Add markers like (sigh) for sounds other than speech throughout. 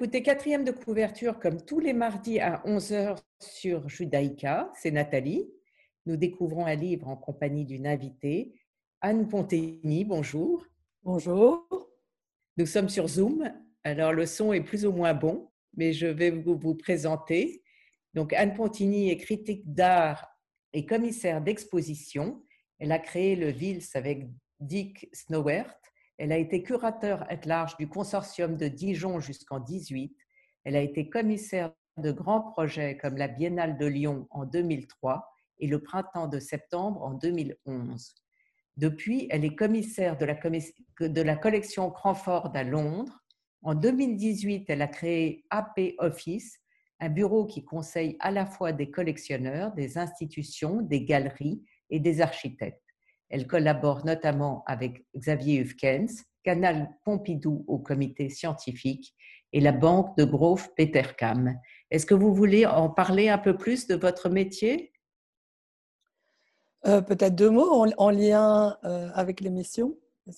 Écoutez quatrième de couverture comme tous les mardis à 11h sur Judaïka. C'est Nathalie. Nous découvrons un livre en compagnie d'une invitée, Anne Pontény. Bonjour. Bonjour. Nous sommes sur Zoom. Alors le son est plus ou moins bon, mais je vais vous, vous présenter. Donc Anne Pontigny est critique d'art et commissaire d'exposition. Elle a créé le Vils avec Dick Snowert elle a été curateur at large du consortium de Dijon jusqu'en 18. Elle a été commissaire de grands projets comme la Biennale de Lyon en 2003 et le Printemps de septembre en 2011. Depuis, elle est commissaire de la, de la collection Cranford à Londres. En 2018, elle a créé AP Office, un bureau qui conseille à la fois des collectionneurs, des institutions, des galeries et des architectes. Elle collabore notamment avec Xavier Hufkens, Canal Pompidou au comité scientifique et la banque de Grove Petercam. Est-ce que vous voulez en parler un peu plus de votre métier? Euh, Peut-être deux mots en, lien euh, avec l'émission.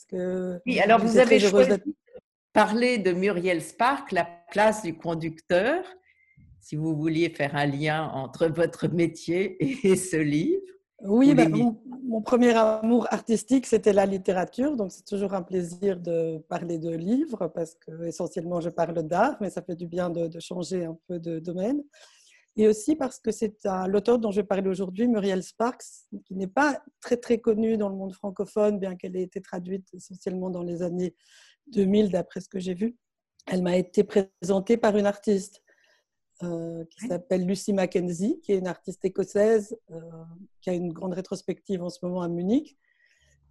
Que oui, alors vous avez choisi de parler de Muriel Spark, la place du conducteur, si vous vouliez faire un lien entre votre métier et ce livre. Oui, bah, mon, premier amour artistique, c'était la littérature. Donc, c'est toujours un plaisir de parler de livres parce que essentiellement, je parle d'art, mais ça fait du bien de, changer un peu de domaine. Et aussi parce que c'est l'auteur dont je vais parler aujourd'hui, Muriel Sparks, qui n'est pas très très connue dans le monde francophone, bien qu'elle ait été traduite essentiellement dans les années 2000, d'après ce que j'ai vu. Elle m'a été présentée par une artiste euh, qui s'appelle Lucy Mackenzie, qui est une artiste écossaise euh, qui a une grande rétrospective en ce moment à Munich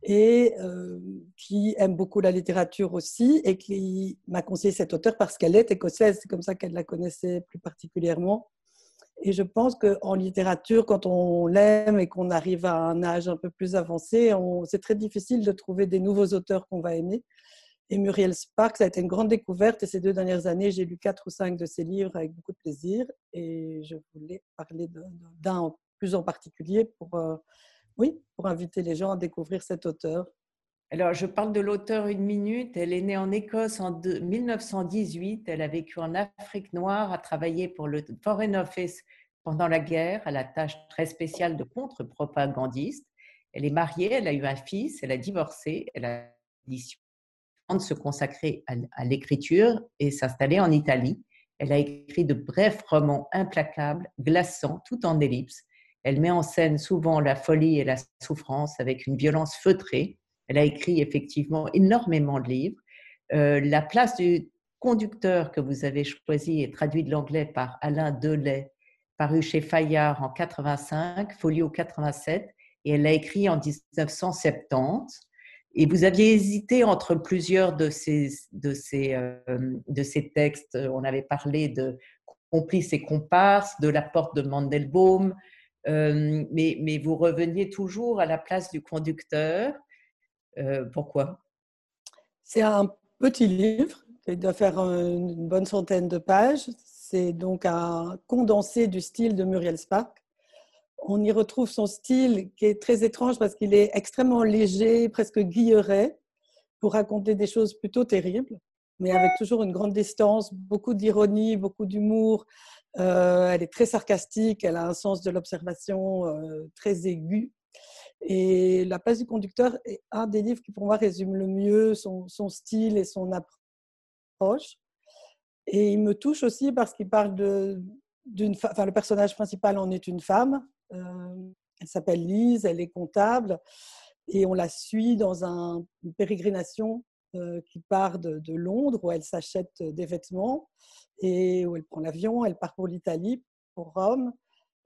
et euh, qui aime beaucoup la littérature aussi et qui m'a conseillé cette auteure parce qu'elle est écossaise, c'est comme ça qu'elle la connaissait plus particulièrement. Et je pense qu'en littérature, quand on l'aime et qu'on arrive à un âge un peu plus avancé, c'est très difficile de trouver des nouveaux auteurs qu'on va aimer. Et Muriel Sparks, ça a été une grande découverte. Et ces deux dernières années, j'ai lu quatre ou cinq de ses livres avec beaucoup de plaisir. Et je voulais parler d'un plus en particulier pour, euh, oui, pour inviter les gens à découvrir cet auteur. Alors, je parle de l'auteur une minute. Elle est née en Écosse en 1918. Elle a vécu en Afrique noire, a travaillé pour le Foreign Office pendant la guerre, à la tâche très spéciale de contre-propagandiste. Elle est mariée, elle a eu un fils, elle a divorcé, elle a de se consacrer à, l'écriture et s'installer en Italie. Elle a écrit de brefs romans implacables, glaçants, tout en ellipse. Elle met en scène souvent la folie et la souffrance avec une violence feutrée. Elle a écrit effectivement énormément de livres. Euh, la place du conducteur que vous avez choisi est traduit de l'anglais par Alain Delay, paru chez Fayard en 85, folio 87, et elle l'a écrit en 1970. Et vous aviez hésité entre plusieurs de ces, de ces, euh, de ces textes. On avait parlé de Complices et comparses, de La porte de Mandelbaum, euh, mais, mais, vous reveniez toujours à la place du conducteur. Euh, pourquoi? C'est un petit livre qui doit faire une bonne centaine de pages. C'est donc un condensé du style de Muriel Spark on y retrouve son style qui est très étrange parce qu'il est extrêmement léger, presque guilleret, pour raconter des choses plutôt terribles, mais avec toujours une grande distance, beaucoup d'ironie, beaucoup d'humour. Euh, elle est très sarcastique, elle a un sens de l'observation euh, très aigu. Et La place du conducteur est un des livres qui, pour moi, résume le mieux son, style et son approche. Et il me touche aussi parce qu'il parle de, enfin, le personnage principal en est une femme, elle s'appelle Lise, elle est comptable et on la suit dans un, une pérégrination euh, qui part de, Londres où elle s'achète des vêtements et où elle prend l'avion, elle part pour l'Italie, pour Rome.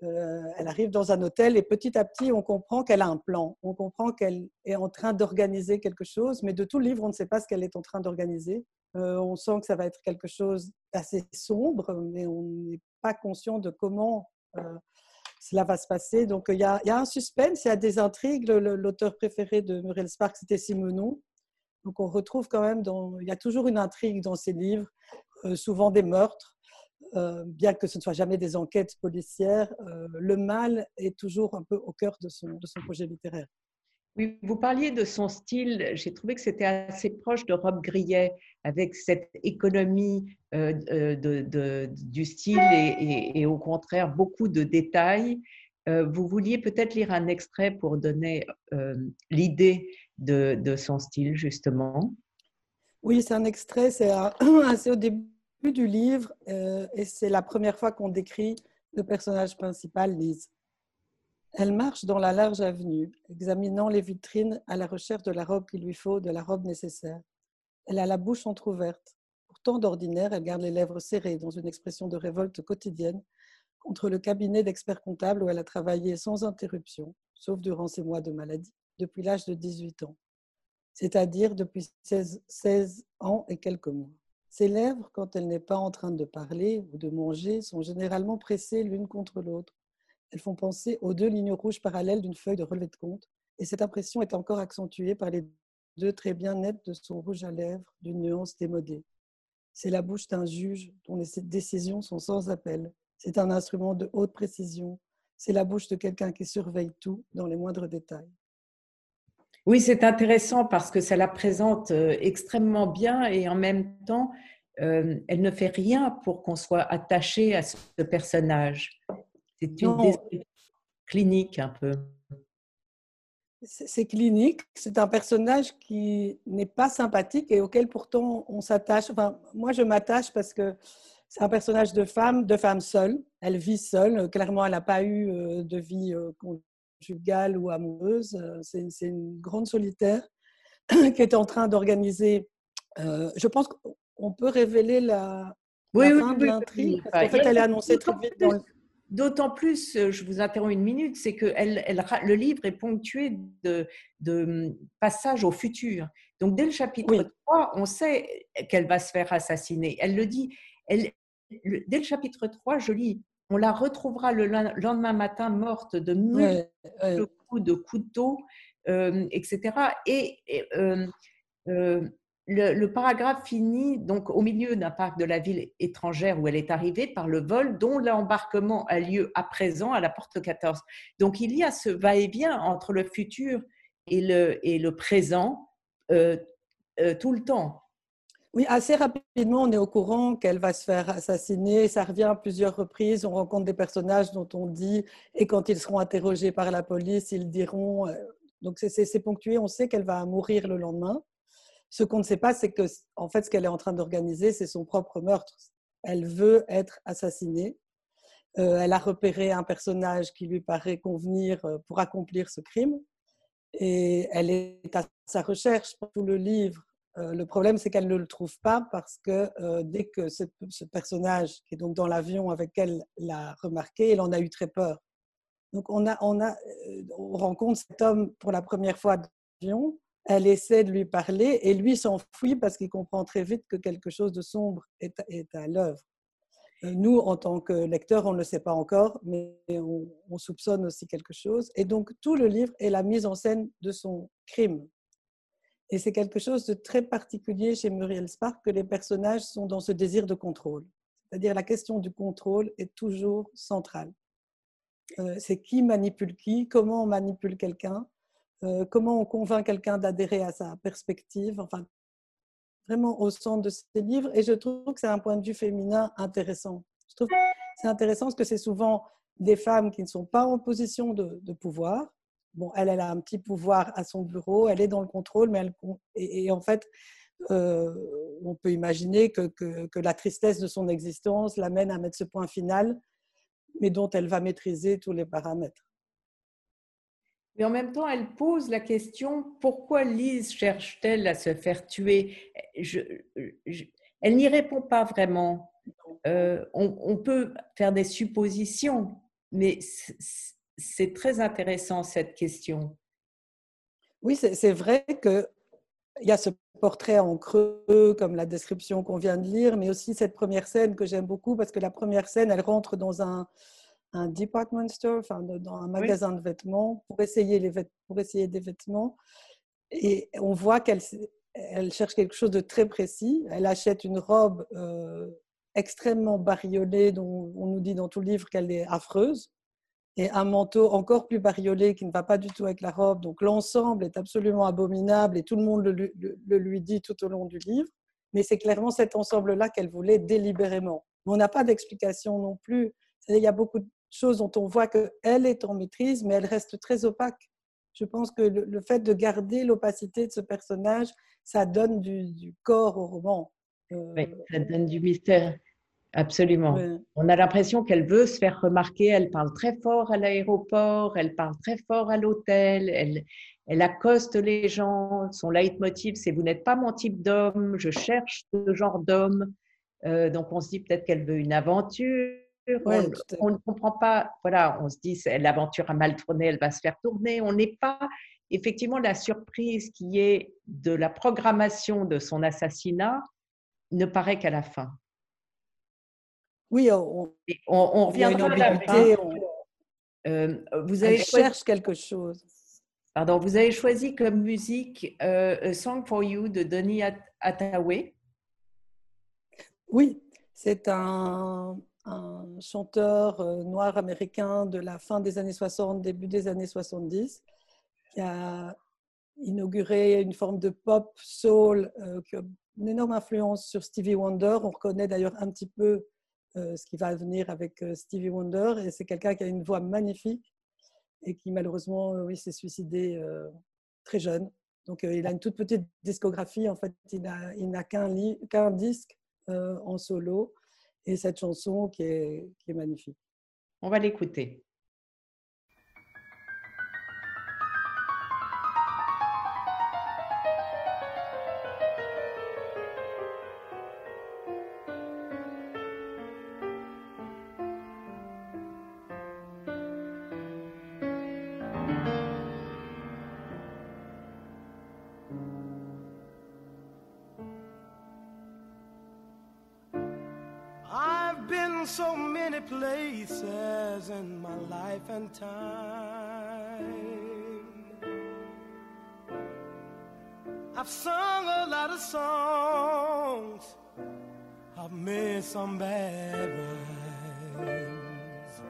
Euh, elle arrive dans un hôtel et petit à petit, on comprend qu'elle a un plan. On comprend qu'elle est en train d'organiser quelque chose, mais de tout le livre, on ne sait pas ce qu'elle est en train d'organiser. on sent que ça va être quelque chose d'assez sombre, mais on n'est pas conscient de comment cela va se passer. Donc, il y a, un suspense, il y a des intrigues. L'auteur préféré de Muriel Spark, c'était Simonon. Donc, on retrouve quand même, dans, il y a toujours une intrigue dans ses livres, euh, souvent des meurtres, euh, bien que ce ne soit jamais des enquêtes policières. Euh, le mal est toujours un peu au cœur de son projet littéraire. Oui, vous parliez de son style. J'ai trouvé que c'était assez proche de Rob Grillet, avec cette économie euh, de, du style et, au contraire beaucoup de détails. Euh, vous vouliez peut-être lire un extrait pour donner euh, l'idée de, son style, justement Oui, c'est un extrait, c'est (clears throat) au début du livre et c'est la première fois qu'on décrit le personnage principal, Lise. Elle marche dans la large avenue, examinant les vitrines à la recherche de la robe qu'il lui faut, de la robe nécessaire. Elle a la bouche entr'ouverte. Pourtant, d'ordinaire, elle garde les lèvres serrées dans une expression de révolte quotidienne contre le cabinet d'experts comptables où elle a travaillé sans interruption, sauf durant ses mois de maladie, depuis l'âge de 18 ans, c'est-à-dire depuis 16, 16 ans et quelques mois. Ses lèvres, quand elle n'est pas en train de parler ou de manger, sont généralement pressées l'une contre l'autre elles font penser aux deux lignes rouges parallèles d'une feuille de relevé de compte, et cette impression est encore accentuée par les deux traits bien nets de son rouge à lèvres d'une nuance démodée. C'est la bouche d'un juge dont les décisions sont sans appel. C'est un instrument de haute précision. C'est la bouche de quelqu'un qui surveille tout dans les moindres détails. Oui, c'est intéressant parce que ça la présente euh, extrêmement bien et en même temps, euh, elle ne fait rien pour qu'on soit attaché à ce personnage. C'est une clinique un peu. C'est clinique. C'est un personnage qui n'est pas sympathique et auquel pourtant on s'attache. Enfin, moi, je m'attache parce que c'est un personnage de femme, de femme seule. Elle vit seule. Clairement, elle n'a pas eu euh, de vie euh, conjugale ou amoureuse. C'est une grande solitaire (clears throat) qui est en train d'organiser. Euh, je pense qu'on peut révéler la, oui, fin de l'intrigue. en fait, elle est annoncée très vite dans le D'autant plus, euh, je vous interromps une minute, c'est que elle, le livre est ponctué de, de, passages au futur. Donc, dès le chapitre 3, on sait qu'elle va se faire assassiner. Elle le dit. Elle, dès le chapitre 3, je lis on la retrouvera le lendemain matin morte de multiples coups de couteau, euh, etc. Et, euh, le, paragraphe finit donc au milieu d'un parc de la ville étrangère où elle est arrivée par le vol, dont l'embarquement a lieu à présent à la porte 14. Donc il y a ce va-et-vient entre le futur et le, présent euh, euh, tout le temps. Oui, assez rapidement, on est au courant qu'elle va se faire assassiner. Ça revient à plusieurs reprises. On rencontre des personnages dont on dit, et quand ils seront interrogés par la police, ils diront. Euh, donc c'est ponctué. On sait qu'elle va mourir le lendemain. Ce qu'on ne sait pas, c'est que, en fait, ce qu'elle est en train d'organiser, c'est son propre meurtre. Elle veut être assassinée. Euh, elle a repéré un personnage qui lui paraît convenir euh, pour accomplir ce crime. Et elle est à sa recherche pour tout le livre. Euh, le problème, c'est qu'elle ne le trouve pas parce que dès que ce, personnage, qui est donc dans l'avion avec elle, l'a remarqué, elle en a eu très peur. Donc on, a, on, a, on rencontre cet homme pour la première fois l'avion elle essaie de lui parler et lui s'enfuit parce qu'il comprend très vite que quelque chose de sombre est, à l'œuvre. Nous, en tant que lecteurs, on ne le sait pas encore, mais on, soupçonne aussi quelque chose. Et donc, tout le livre est la mise en scène de son crime. Et c'est quelque chose de très particulier chez Muriel Spark que les personnages sont dans ce désir de contrôle. C'est-à-dire la question du contrôle est toujours centrale. Euh, c'est qui manipule qui, comment on manipule quelqu'un, euh, comment on convainc quelqu'un d'adhérer à sa perspective, enfin, vraiment au centre de ces livres. Et je trouve que c'est un point de vue féminin intéressant. Je trouve que c'est intéressant parce que c'est souvent des femmes qui ne sont pas en position de, pouvoir. Bon, elle, elle a un petit pouvoir à son bureau, elle est dans le contrôle, mais elle, et, en fait, euh, on peut imaginer que, que, la tristesse de son existence l'amène à mettre ce point final, mais dont elle va maîtriser tous les paramètres. Mais en même temps, elle pose la question pourquoi Lise cherche-t-elle à se faire tuer? Elle n'y répond pas vraiment. Euh, on, peut faire des suppositions, mais c'est très intéressant cette question. Oui, c'est vrai qu'il y a ce portrait en creux, comme la description qu'on vient de lire, mais aussi cette première scène que j'aime beaucoup parce que la première scène, elle rentre dans un, un department store, enfin, dans un magasin de vêtements, pour essayer, les pour essayer des vêtements. Et on voit qu'elle elle cherche quelque chose de très précis. Elle achète une robe euh, extrêmement bariolée, dont on nous dit dans tout le livre qu'elle est affreuse. et un manteau encore plus bariolé qui ne va pas du tout avec la robe. Donc l'ensemble est absolument abominable et tout le monde le, le lui dit tout au long du livre. Mais c'est clairement cet ensemble-là qu'elle voulait délibérément. Mais on n'a pas d'explication non plus. Il y a beaucoup de choses dont on voit qu'elle est en maîtrise, mais elle reste très opaque. Je pense que le, fait de garder l'opacité de ce personnage, ça donne du, corps au roman. Euh, oui, ça donne du mystère. Absolument. On a l'impression qu'elle veut se faire remarquer. Elle parle très fort à l'aéroport, elle parle très fort à l'hôtel, elle, elle accoste les gens. Son leitmotiv, c'est Vous n'êtes pas mon type d'homme, je cherche ce genre d'homme. Euh, donc on se dit peut-être qu'elle veut une aventure. On, ne comprend pas. Voilà, on se dit l'aventure a mal tourné, elle va se faire tourner. On n'est pas effectivement la surprise qui est de la programmation de son assassinat ne paraît qu'à la fin. Oui, on, on, reviendra à la fin. Euh, vous avez cherche quelque chose. Pardon, vous avez choisi comme musique euh, A Song for You de Donny Hathaway. Oui, c'est un, chanteur euh, noir américain de la fin des années 60, début des années 70, qui a inauguré une forme de pop soul euh, qui a une énorme influence sur Stevie Wonder. On reconnaît d'ailleurs un petit peu euh, ce qui va venir avec Stevie Wonder. Et c'est quelqu'un qui a une voix magnifique et qui malheureusement oui, s'est suicidé très jeune. Donc il a une toute petite discographie. En fait, il n'a qu'un disque en solo et cette chanson qui est, magnifique. On va l'écouter. So many places in my life and time. I've sung a lot of songs, I've made some bad rhymes.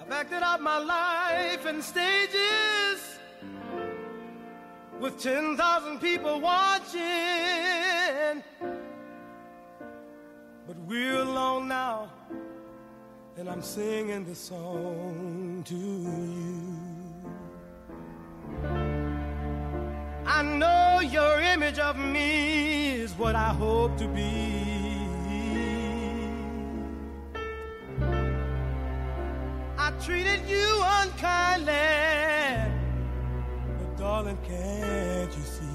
I've acted out my life in stages with 10,000 people watching. We're alone now, and I'm singing this song to you. I know your image of me is what I hope to be. I treated you unkindly, but darling, can't you see?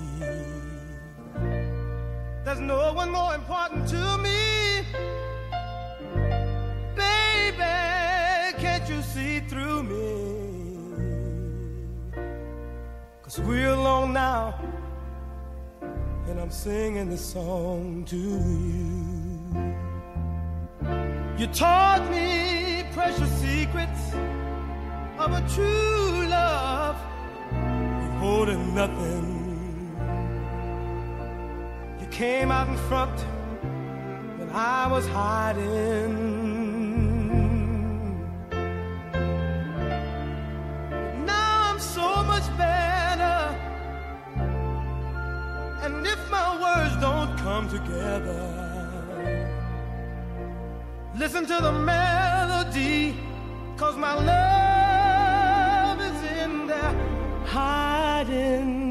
There's no one more important to We're alone now, and I'm singing this song to you. You taught me precious secrets of a true love, holding nothing. You came out in front when I was hiding. Come together. Listen to the melody, cause my love is in there hiding.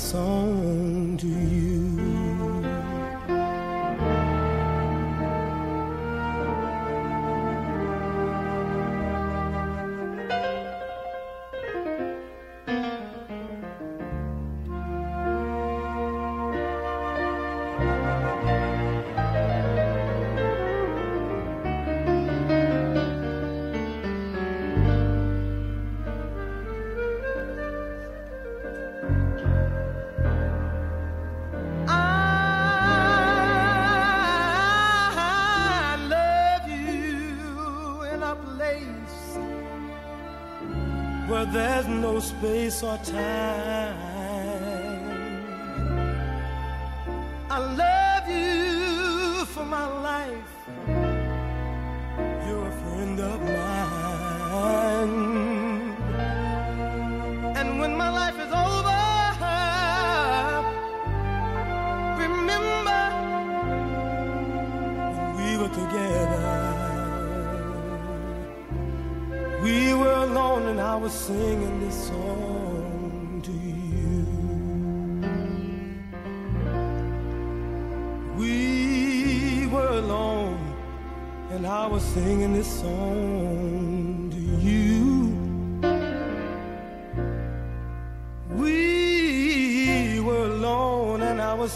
Song So time.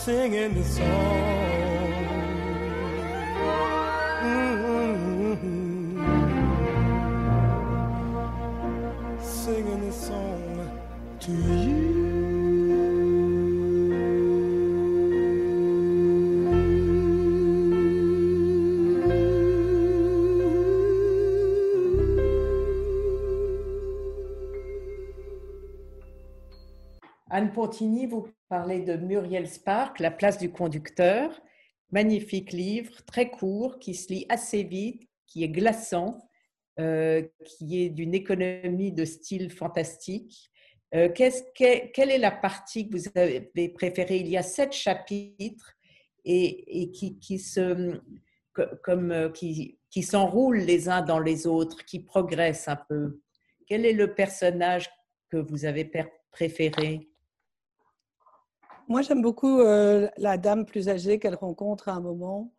Singing this song. Anne Pontigny, vous parlez de Muriel Spark, La place du conducteur. Magnifique livre, très court, qui se lit assez vite, qui est glaçant, euh, qui est d'une économie de style fantastique. Euh, quelle est la partie que vous avez préférée? Il y a sept chapitres et, qui, se, co- comme, euh, qui, qui s'enroulent les uns dans les autres, qui progressent un peu. Quel est le personnage que vous avez préféré? Moi, j'aime beaucoup euh, la dame plus âgée qu'elle rencontre à un moment.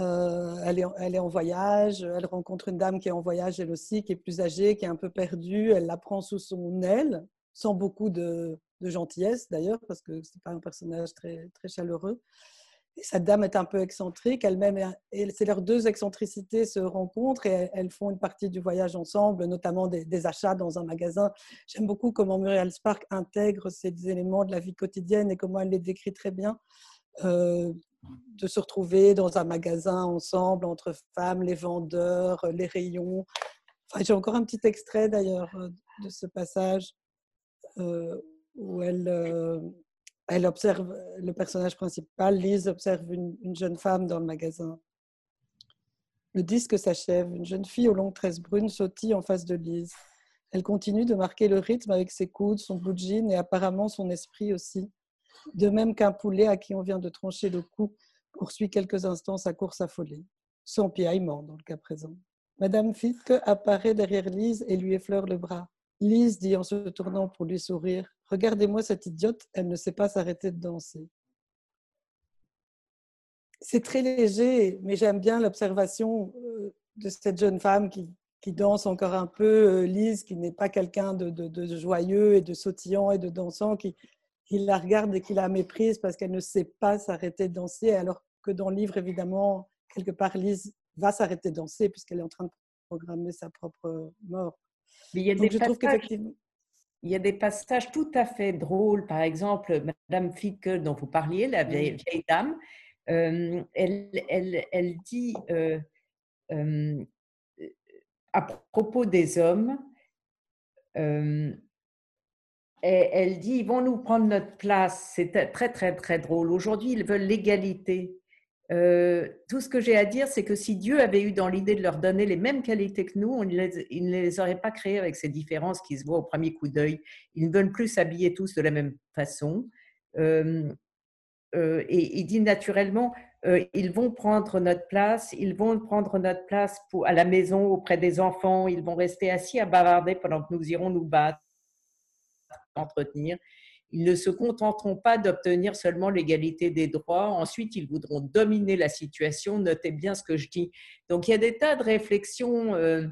Euh, elle, est, elle est en voyage, elle rencontre une dame qui est en voyage elle aussi, qui est plus âgée, qui est un peu perdue. Elle la prend sous son aile, sans beaucoup de, de gentillesse d'ailleurs, parce que c'est pas un personnage très, très chaleureux. Et cette dame est un peu excentrique, elle-même, c'est leurs deux excentricités se rencontrent et elles- font une partie du voyage ensemble, notamment des, achats dans un magasin. J'aime beaucoup comment Muriel Spark intègre ces éléments de la vie quotidienne et comment elle les décrit très bien. Euh, de se retrouver dans un magasin ensemble entre femmes, les vendeurs, les rayons. J'ai encore un petit extrait d'ailleurs euh, de ce passage euh, où elle, elle observe le personnage principal, Lise observe une, une jeune femme dans le magasin. Le disque s'achève. Une jeune fille aux longues tresses brunes sautille en face de Lise. Elle continue de marquer le rythme avec ses coudes, son blue jean et apparemment son esprit aussi. De même qu'un poulet à qui on vient de trancher le cou poursuit quelques instants sa course affolée. Sans piaillement dans le cas présent. Madame Fitke apparaît derrière Lise et lui effleure le bras. Lise dit en se tournant pour lui sourire Regardez-moi cette idiote, elle ne sait pas s'arrêter de danser. C'est très léger, mais j'aime bien l'observation euh, de cette jeune femme qui, qui danse encore un peu, euh, Lise, qui n'est pas quelqu'un de, de- joyeux et de sautillant et de dansant, qui, qui la regarde et qui la méprise parce qu'elle ne sait pas s'arrêter de danser, alors que dans le livre, évidemment, quelque part, Lise va s'arrêter de danser puisqu'elle est en train de programmer sa propre mort. Mais il y a Donc des je trouve passages qu'effectivement, Il y a des passages tout à fait drôles. Par exemple, Madame Ficke, dont vous parliez, la vieille, dame, euh, elle, elle, elle dit euh, euh, à propos des hommes, elle dit ils vont nous prendre notre place. C'est très, très, très drôle. Aujourd'hui, ils veulent l'égalité. Euh, tout ce que j'ai à dire, c'est que si Dieu avait eu dans l'idée de leur donner les mêmes qualités que nous, il ne les aurait pas créées avec ces différences qui se voient au premier coup d'œil. Ils ne veulent plus s'habiller tous de la même façon. Euh, euh, et il dit naturellement, ils vont prendre notre place, ils vont prendre notre place à la maison auprès des enfants, ils vont rester assis à bavarder pendant que nous irons nous battre, entretenir. Ils ne se contenteront pas d'obtenir seulement l'égalité des droits. Ensuite, ils voudront dominer la situation. Notez bien ce que je dis. Donc, il y a des tas de réflexions euh,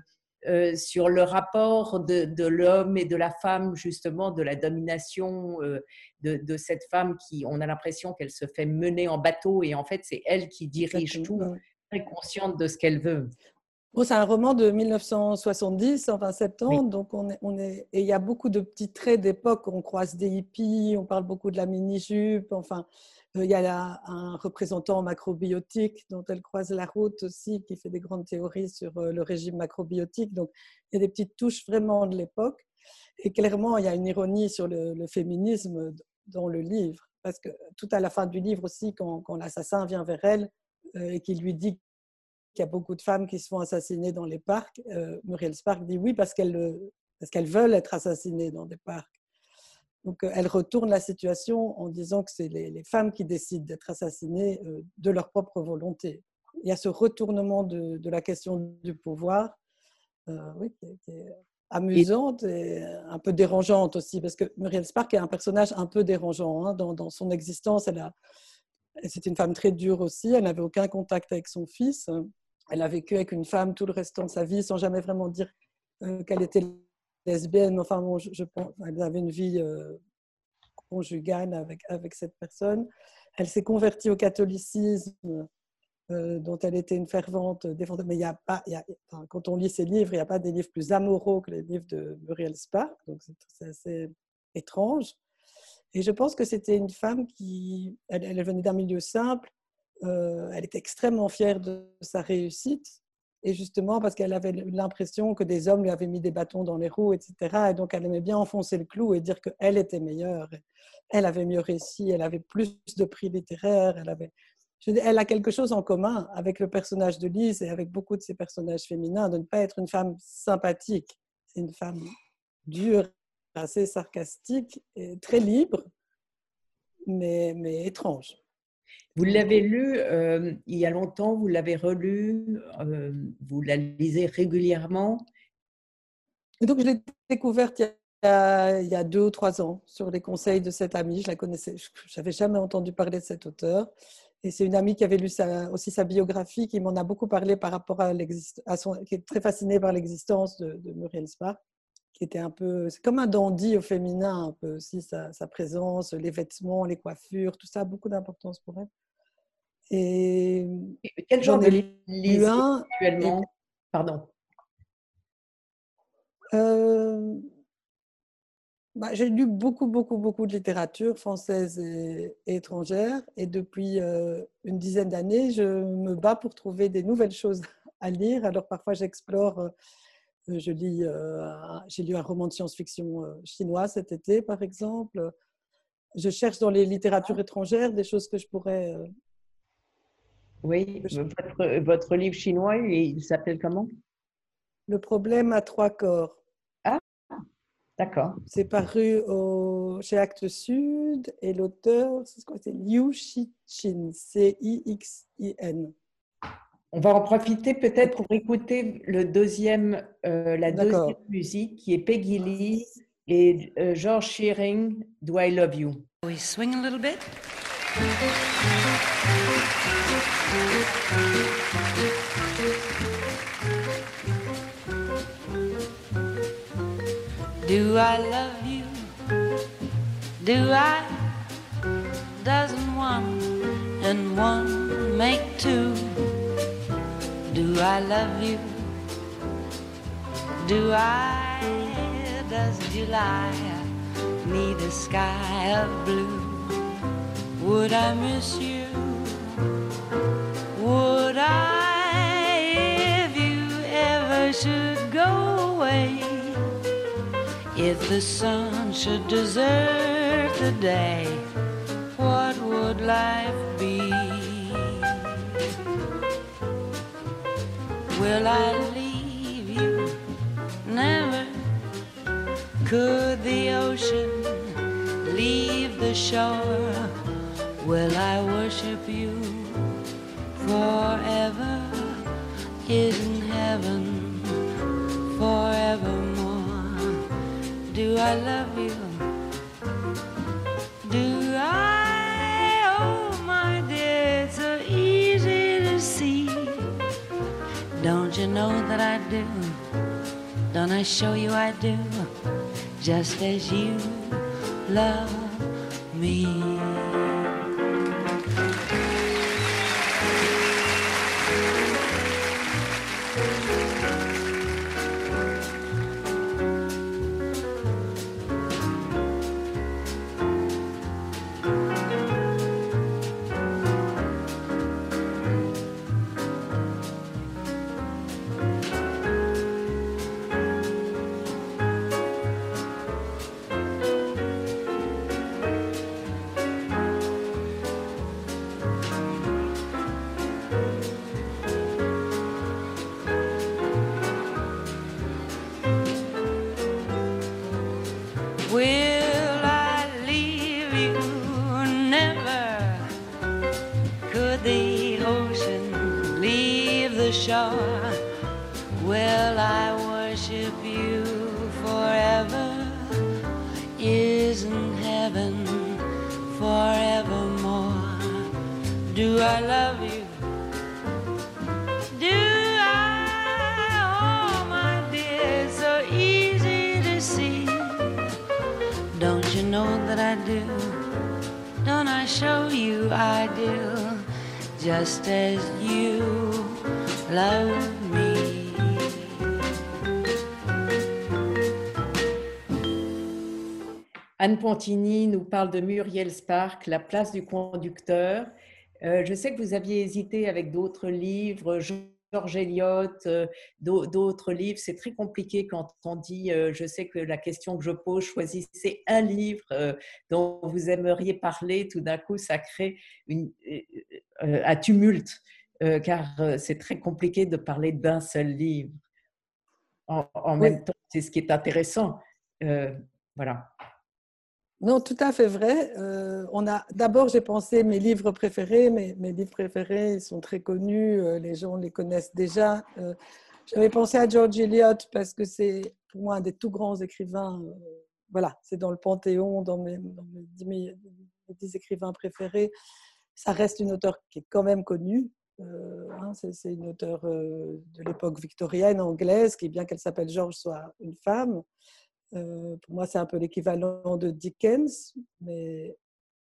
euh, sur le rapport de, l'homme et de la femme, justement, de la domination euh, de, cette femme qui, on a l'impression qu'elle se fait mener en bateau et en fait, c'est elle qui dirige tout, très consciente de ce qu'elle veut. C'est un roman de 1970, enfin 70, donc on est, on est, et il y a beaucoup de petits traits d'époque. On croise des hippies, on parle beaucoup de la mini-jupe, enfin, euh, il y a un représentant macrobiotique dont elle croise la route aussi, qui fait des grandes théories sur euh, le régime macrobiotique. Donc, il y a des petites touches vraiment de l'époque. Et clairement, il y a une ironie sur le, féminisme dans le livre. Parce que tout à la fin du livre aussi, quand, l'assassin vient vers elle euh, et qu'il lui dit qu'il y a beaucoup de femmes qui se font assassiner dans les parcs, Muriel Spark dit oui parce qu'elles parce qu'elles veulent être assassinées dans des parcs. Donc, euh, elle retourne la situation en disant que c'est les, femmes qui décident d'être assassinées euh, de leur propre volonté. Il y a ce retournement de, la question du pouvoir, euh, oui, qui, est amusante et un peu dérangeante aussi, parce que Muriel Spark est un personnage un peu dérangeant hein, dans, son existence. Elle a, c'est une femme très dure aussi. Elle n'avait aucun contact avec son fils. Elle a vécu avec une femme tout le restant de sa vie sans jamais vraiment dire qu'elle était lesbienne, enfin, bon, je, pense, elle avait une vie euh, conjugale avec, cette personne. Elle s'est convertie au catholicisme, euh, dont elle était une fervente défenseur. Mais il y a pas, quand on lit ses livres, il n'y a pas des livres plus amoraux que les livres de Muriel Spark, donc c'est assez étrange. Et je pense que c'était une femme qui, elle venait d'un milieu simple, euh, elle était extrêmement fière de sa réussite, et justement parce qu'elle avait l'impression que des hommes lui avaient mis des bâtons dans les roues, etc. Et donc elle aimait bien enfoncer le clou et dire qu'elle était meilleure. Elle avait mieux réussi, elle avait plus de prix littéraires, elle avait... Elle a quelque chose en commun avec le personnage de Lise et avec beaucoup de ces personnages féminins, de ne pas être une femme sympathique. Une femme dure, assez sarcastique, et très libre, mais étrange. Vous l'avez lu euh, il y a longtemps, vous l'avez relu, euh, vous la lisez régulièrement? Donc, je l'ai découverte il y, a, deux ou trois ans sur les conseils de cette amie. Je la connaissais, je n'avais jamais entendu parler de cet auteur. Et c'est une amie qui avait lu aussi sa biographie, qui m'en a beaucoup parlé par rapport à l'existence, qui est très fascinée par l'existence de, Muriel Spark, qui était un peu, c'est comme un dandy au féminin, un peu aussi sa, sa présence, les vêtements, les coiffures, tout ça a beaucoup d'importance pour elle. Et, quel genre de livre actuellement? Pardon. Euh, bah, j'ai lu beaucoup, beaucoup, beaucoup de littérature française et, étrangère. Et depuis euh, une dizaine d'années, je me bats pour trouver des nouvelles choses à lire. Alors parfois, j'explore. Euh, je lis, j'ai lu un roman de science-fiction chinois cet été, par exemple. Je cherche dans les littératures étrangères des choses que je pourrais oui, votre, livre chinois, il s'appelle comment? Le problème à trois corps. Ah, d'accord. C'est paru au, chez Actes Sud et l'auteur, c'est quoi? C'est Liu C-I-X-I-N. On va en profiter peut-être pour écouter le deuxième, euh, la deuxième musique qui est Peggy Lee et euh, George Shearing, Do I Love You? We swing a little bit? Do I love you? Do I? Doesn't one and one make two? Do I love you? Do I? Does July need a sky of blue? Would I miss you? Would I if you ever should go away? If the sun should desert the day, what would life Will I leave you? Never. Could the ocean leave the shore? Will I worship you forever? Isn't heaven forevermore? Do I love you? That I do? Don't I show you I do? Just as you love Just as you love me. Anne Pontini nous parle de Muriel Spark, La place du conducteur. Euh, je sais que vous aviez hésité avec d'autres livres, Georges Eliot, euh, d'au- d'autres livres. C'est très compliqué quand on dit, euh, je sais que la question que je pose, choisissez un livre euh, dont vous aimeriez parler. Tout d'un coup, ça crée une, un tumulte, car c'est très compliqué de parler d'un seul livre. En, en Oui. même temps, c'est ce qui est intéressant. Euh, voilà. Non, tout à fait vrai. Euh, on a d'abord j'ai pensé mes livres préférés. Mes, mes livres préférés sont très connus, euh, les gens les connaissent déjà. Euh, J'avais pensé à George Eliot parce que c'est pour moi un des tout grands écrivains. voilà, c'est dans le panthéon, dans mes, dans mes dix, mes dix écrivains préférés. Ça reste une auteure qui est quand même connue. Hein, c'est une auteure de l'époque victorienne anglaise, qui bien qu'elle s'appelle George soit une femme. Euh, pour moi, c'est un peu l'équivalent de Dickens, mais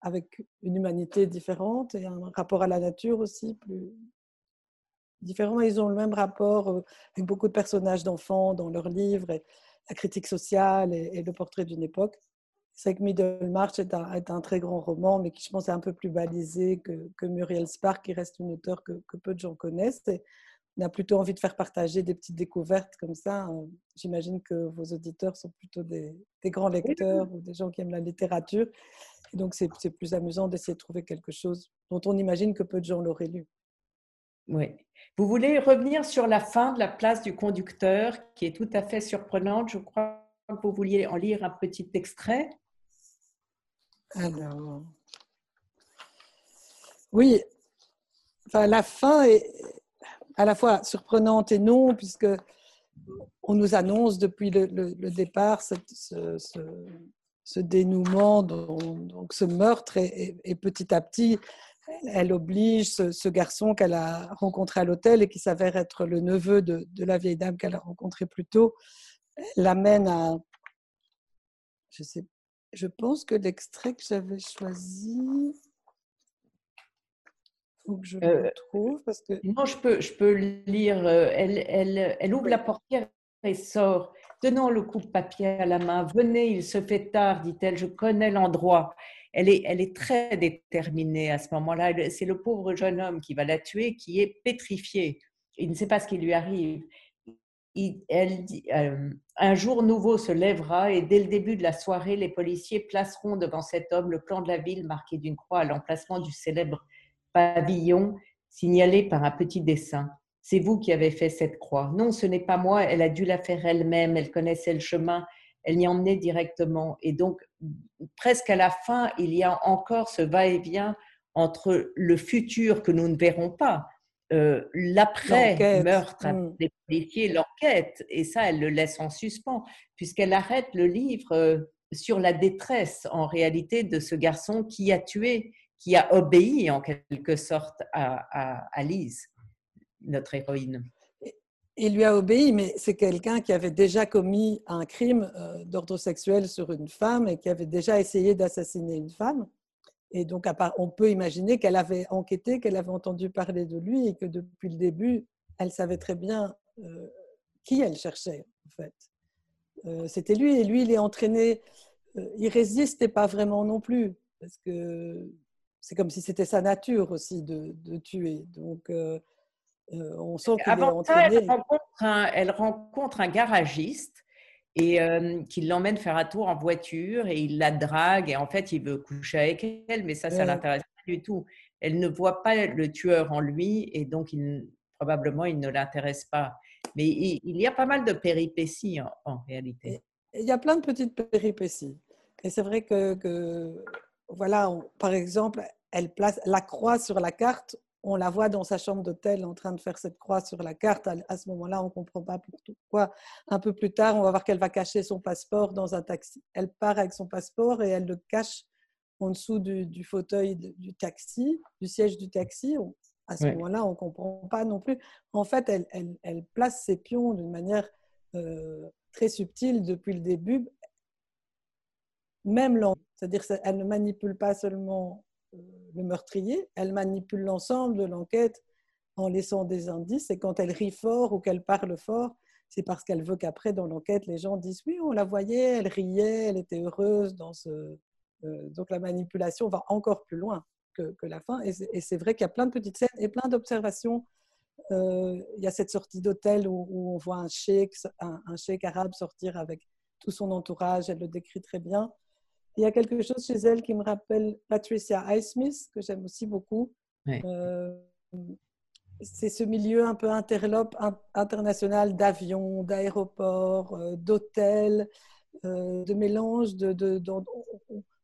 avec une humanité différente et un rapport à la nature aussi plus différent. Ils ont le même rapport euh, avec beaucoup de personnages d'enfants dans leurs livres, la critique sociale et, le portrait d'une époque. C'est que Middlemarch est un, est un très grand roman, mais qui, je pense, est un peu plus balisé que, que Muriel Spark, qui reste une auteure que, peu de gens connaissent. On a plutôt envie de faire partager des petites découvertes comme ça. Euh, J'imagine que vos auditeurs sont plutôt des, des grands lecteurs ou des gens qui aiment la littérature. Et donc, c'est c'est plus amusant d'essayer de trouver quelque chose dont on imagine que peu de gens l'auraient lu. Oui. Vous voulez revenir sur la fin de la place du conducteur, qui est tout à fait surprenante. Je crois que vous vouliez en lire un petit extrait. Alors, oui, enfin, la fin est à la fois surprenante et non, puisque on nous annonce depuis le, départ ce, dénouement, donc, ce meurtre, et, et- et petit à petit, elle oblige ce, garçon qu'elle a rencontré à l'hôtel et qui s'avère être le neveu de, de la vieille dame qu'elle a rencontrée plus tôt, l'amène à, je sais je pense que l'extrait que j'avais choisi, faut que je le Euh, retrouve parce que Non, je peux, je peux lire. euh, Elle, elle, elle ouvre la portière et sort, tenant le coupe-papier à la main. Venez, il se fait tard, dit-elle. Je connais l'endroit. Elle est, elle est très déterminée à ce moment-là. C'est le pauvre jeune homme qui va la tuer, qui est pétrifié. Il ne sait pas ce qui lui arrive. Il- elle dit, euh, un jour nouveau se lèvera et dès le début de la soirée, les policiers placeront devant cet homme le plan de la ville marqué d'une croix à l'emplacement du célèbre pavillon signalé par un petit dessin. C'est vous qui avez fait cette croix. Non, ce n'est pas moi, elle a dû la faire elle-même, elle connaissait le chemin, elle y emmenait directement. Et donc, presque à la fin, il y a encore ce va-et-vient entre le futur que nous ne verrons pas, euh, l'après-meurtre Mm. des policiers, l'enquête, et ça, elle le laisse en suspens, puisqu'elle arrête le livre euh, sur la détresse, en réalité, de ce garçon qui a tué, qui a obéi en quelque sorte à, à- Lise, notre héroïne. Il lui a obéi, mais c'est quelqu'un qui avait déjà commis un crime euh, d'ordre sexuel sur une femme et qui avait déjà essayé d'assassiner une femme. Et donc, on peut imaginer qu'elle avait enquêté, qu'elle avait entendu parler de lui et que depuis le début, elle savait très bien euh, qui elle cherchait, en fait. Euh, C'était lui, et lui, il est entraîné. il résistait pas vraiment non plus, parce que c'est comme si c'était sa nature aussi de, de tuer. Donc, euh, euh, on sent qu'il est Avant ça, elle entraîné. rencontre un, elle rencontre un garagiste et euh, qui l'emmène faire un tour en voiture et il la drague et en fait il veut coucher avec elle, mais ça, ça Ouais. l'intéresse pas du tout. Elle ne voit pas le tueur en lui et donc il- probablement il ne l'intéresse pas. Mais il, il y a pas mal de péripéties en, en réalité. Il y a plein de petites péripéties. Et c'est vrai que, que, voilà, on- par exemple, elle place la croix sur la carte. On la voit dans sa chambre d'hôtel en train de faire cette croix sur la carte. À, à ce moment-là, on ne comprend pas pourquoi. Un peu plus tard, on va voir qu'elle va cacher son passeport dans un taxi. Elle part avec son passeport et elle le cache en dessous du, du fauteuil de- du taxi, du siège du taxi. On- à ce moment-là, on ne comprend pas non plus. En fait, elle, elle- elle place ses pions d'une manière euh, très subtile depuis le début même l'enquête. C'est-à-dire qu'elle ne manipule pas seulement euh, le meurtrier, elle manipule l'ensemble de l'enquête en laissant des indices. Et quand elle rit fort ou qu'elle parle fort, c'est parce qu'elle veut qu'après, dans l'enquête, les gens disent oui, on la voyait, elle riait, elle était heureuse euh, donc la manipulation va encore plus loin que, la fin. Et c'est- vrai qu'il y a plein de petites scènes et plein d'observations. Euh, il y a cette sortie d'hôtel où, on voit un cheikh, un, un arabe sortir avec tout son entourage. Elle le décrit très bien. Il y a quelque chose chez elle qui me rappelle Patricia Highsmith, que j'aime aussi beaucoup. Euh, c'est ce milieu un peu interlope in- international d'avions, d'aéroports, euh, d'hôtels, euh, de mélange. De, de-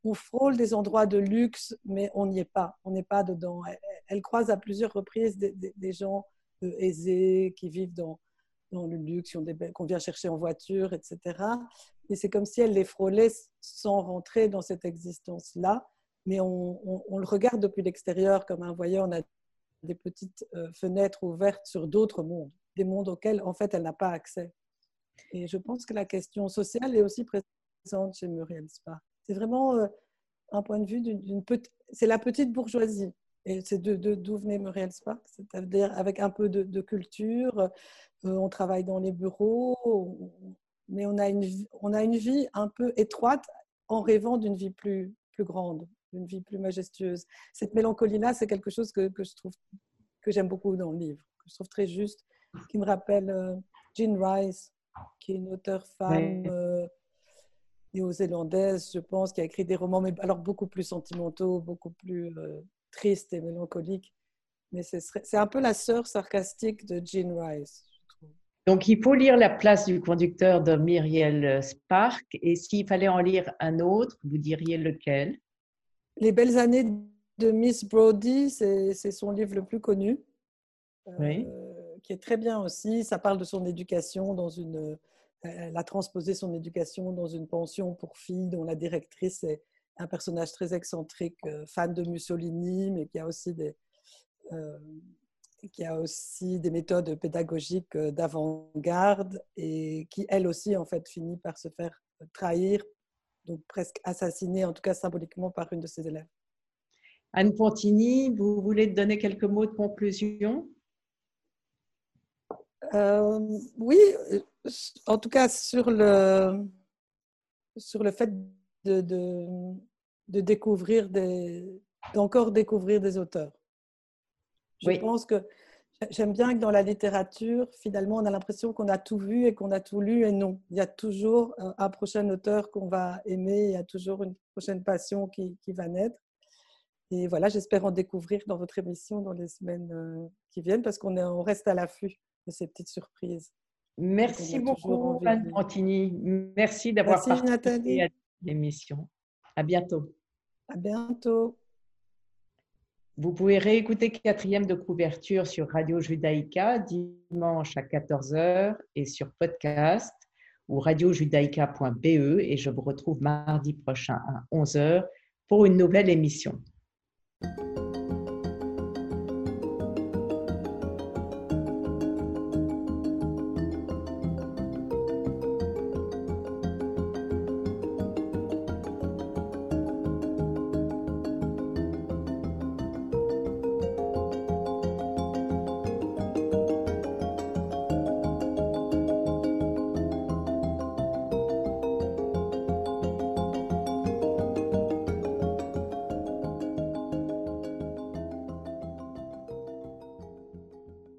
on, frôle des endroits de luxe, mais on n'y est pas. On n'est pas dedans. Elle, elle croise à plusieurs reprises des, des- des gens aisés qui vivent dans, dans le luxe, qu'on vient chercher en voiture, etc. Et c'est comme si elle les frôlait sans rentrer dans cette existence-là. Mais on, le regarde depuis l'extérieur comme un voyeur. On a des petites euh, fenêtres ouvertes sur d'autres mondes, des mondes auxquels, en fait, elle n'a pas accès. Et je pense que la question sociale est aussi présente chez Muriel Spark. C'est vraiment euh, un point de vue d'une petite... C'est la petite bourgeoisie. Et c'est de, de- d'où venait Muriel Spark, c'est-à-dire avec un peu de, de culture. euh, on travaille dans les bureaux, on- mais on a, une, vie- on a une vie un peu étroite en rêvant d'une vie plus, plus grande, d'une vie plus majestueuse. Cette mélancolie-là, c'est quelque chose que, que je trouve que j'aime beaucoup dans le livre, que je trouve très juste, qui me rappelle euh, Jean Rice, qui est une auteure femme euh, néo-zélandaise, je pense, qui a écrit des romans, mais alors beaucoup plus sentimentaux, beaucoup plus euh, tristes et mélancoliques. Mais ce c'est un peu la sœur sarcastique de Jean Rice. Donc il faut lire La place du conducteur de Muriel Spark et s'il fallait en lire un autre, vous diriez lequel? Les belles années de Miss Brody, c'est son livre le plus connu, euh, qui est très bien aussi. Ça parle de son éducation dans une. Elle a transposé son éducation dans une pension pour filles dont la directrice est un personnage très excentrique, euh, fan de Mussolini, mais qui a aussi des, euh, qui a aussi des méthodes pédagogiques euh, d'avant-garde et qui, elle aussi, en fait, finit par se faire trahir, donc presque assassinée, en tout cas symboliquement, par une de ses élèves. Anne Pontini, vous voulez donner quelques mots de conclusion? Euh, oui, en tout cas sur le, sur le fait de, de, de découvrir des, d'encore découvrir des auteurs. Je Oui. pense que j'aime bien que dans la littérature, finalement, on a l'impression qu'on a tout vu et qu'on a tout lu, et non. Il y a toujours un, prochain auteur qu'on va aimer, il y a toujours une prochaine passion qui, qui va naître. Et voilà, j'espère en découvrir dans votre émission dans les semaines euh, qui viennent, parce qu'on on reste à l'affût de ces petites surprises. Merci beaucoup Anne. Pontini. Merci d'avoir Merci, participé Nathalie. L'émission. À bientôt. À bientôt. Vous pouvez réécouter quatrième de couverture sur Radio Judaïka dimanche à 14h et sur podcast ou radiojudaïka.be et je vous retrouve mardi prochain à 11h pour une nouvelle émission.